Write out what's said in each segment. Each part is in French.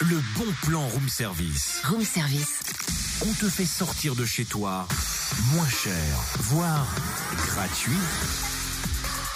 le bon plan room service. Room service. On te fait sortir de chez toi moins cher, voire gratuit.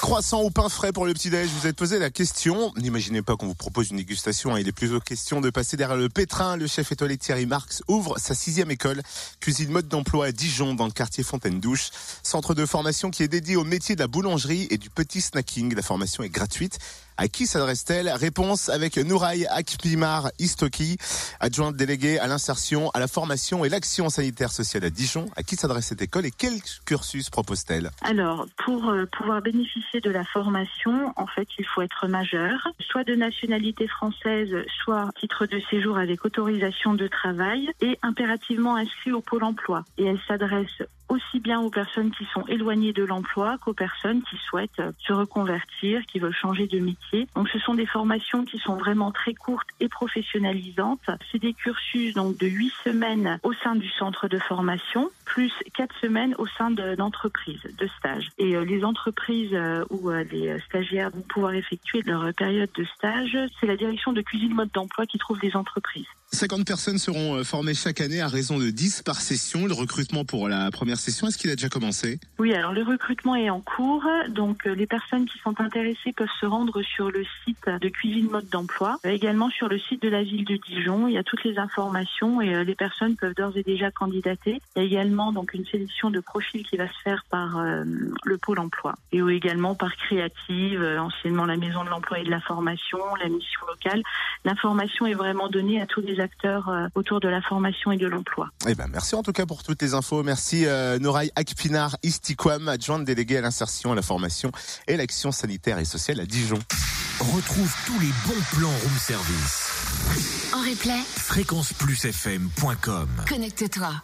Croissant ou pain frais pour le petit-déj, vous êtes posé la question. N'imaginez pas qu'on vous propose une dégustation. hein. Il est plutôt question de passer derrière le pétrin. Le chef étoilé Thierry Marx ouvre sa sixième école, cuisine mode d'emploi à Dijon, dans le quartier Fontaine-Douche. Centre de formation qui est dédié au métier de la boulangerie et du petit snacking. La formation est gratuite. À qui s'adresse-t-elle? Réponse avec Nouraï Akpimar Istoki, adjointe déléguée à l'insertion, à la formation et l'action sanitaire sociale à Dijon. À qui s'adresse cette école et quel cursus propose-t-elle? Alors, pour euh, pouvoir bénéficier de la formation, en fait, il faut être majeur, soit de nationalité française, soit titre de séjour avec autorisation de travail et impérativement inscrit au pôle emploi. Et elle s'adresse aussi bien aux personnes qui sont éloignées de l'emploi qu'aux personnes qui souhaitent euh, se reconvertir, qui veulent changer de métier. Donc ce sont des formations qui sont vraiment très courtes et professionnalisantes. C'est des cursus donc de huit semaines au sein du centre de formation, plus quatre semaines au sein de- d'entreprises, de, stages. Et euh, les entreprises euh, où euh, les stagiaires vont pouvoir effectuer leur période de stage, c'est la direction de cuisine mode d'emploi qui trouve les entreprises. 50 personnes seront euh, formées chaque année à raison de 10 par session. Le recrutement pour la première session, est-ce qu'il a déjà commencé? Oui, alors le recrutement est en cours. Donc euh, les personnes qui sont intéressées peuvent se rendre sur le site de Cuisine Mode d'Emploi, également sur le site de la ville de Dijon. Il y a toutes les informations et euh, les personnes peuvent d'ores et déjà candidater. Il y a également donc une sélection de profils qui va se faire par le pôle emploi et ou également par Créative, anciennement la Maison de l'Emploi et de la Formation, la mission locale. L'information est vraiment donnée à tous les acteurs euh, autour de la formation et de l'emploi. Eh ben, merci en tout cas pour toutes les infos. Merci euh, Noraï Akpinar Istiquam, adjointe déléguée à l'insertion, à la formation et l'action sanitaire et sociale à Dijon. Retrouve tous les bons plans room service. En replay, Fréquenceplusfm.com connecte-toi.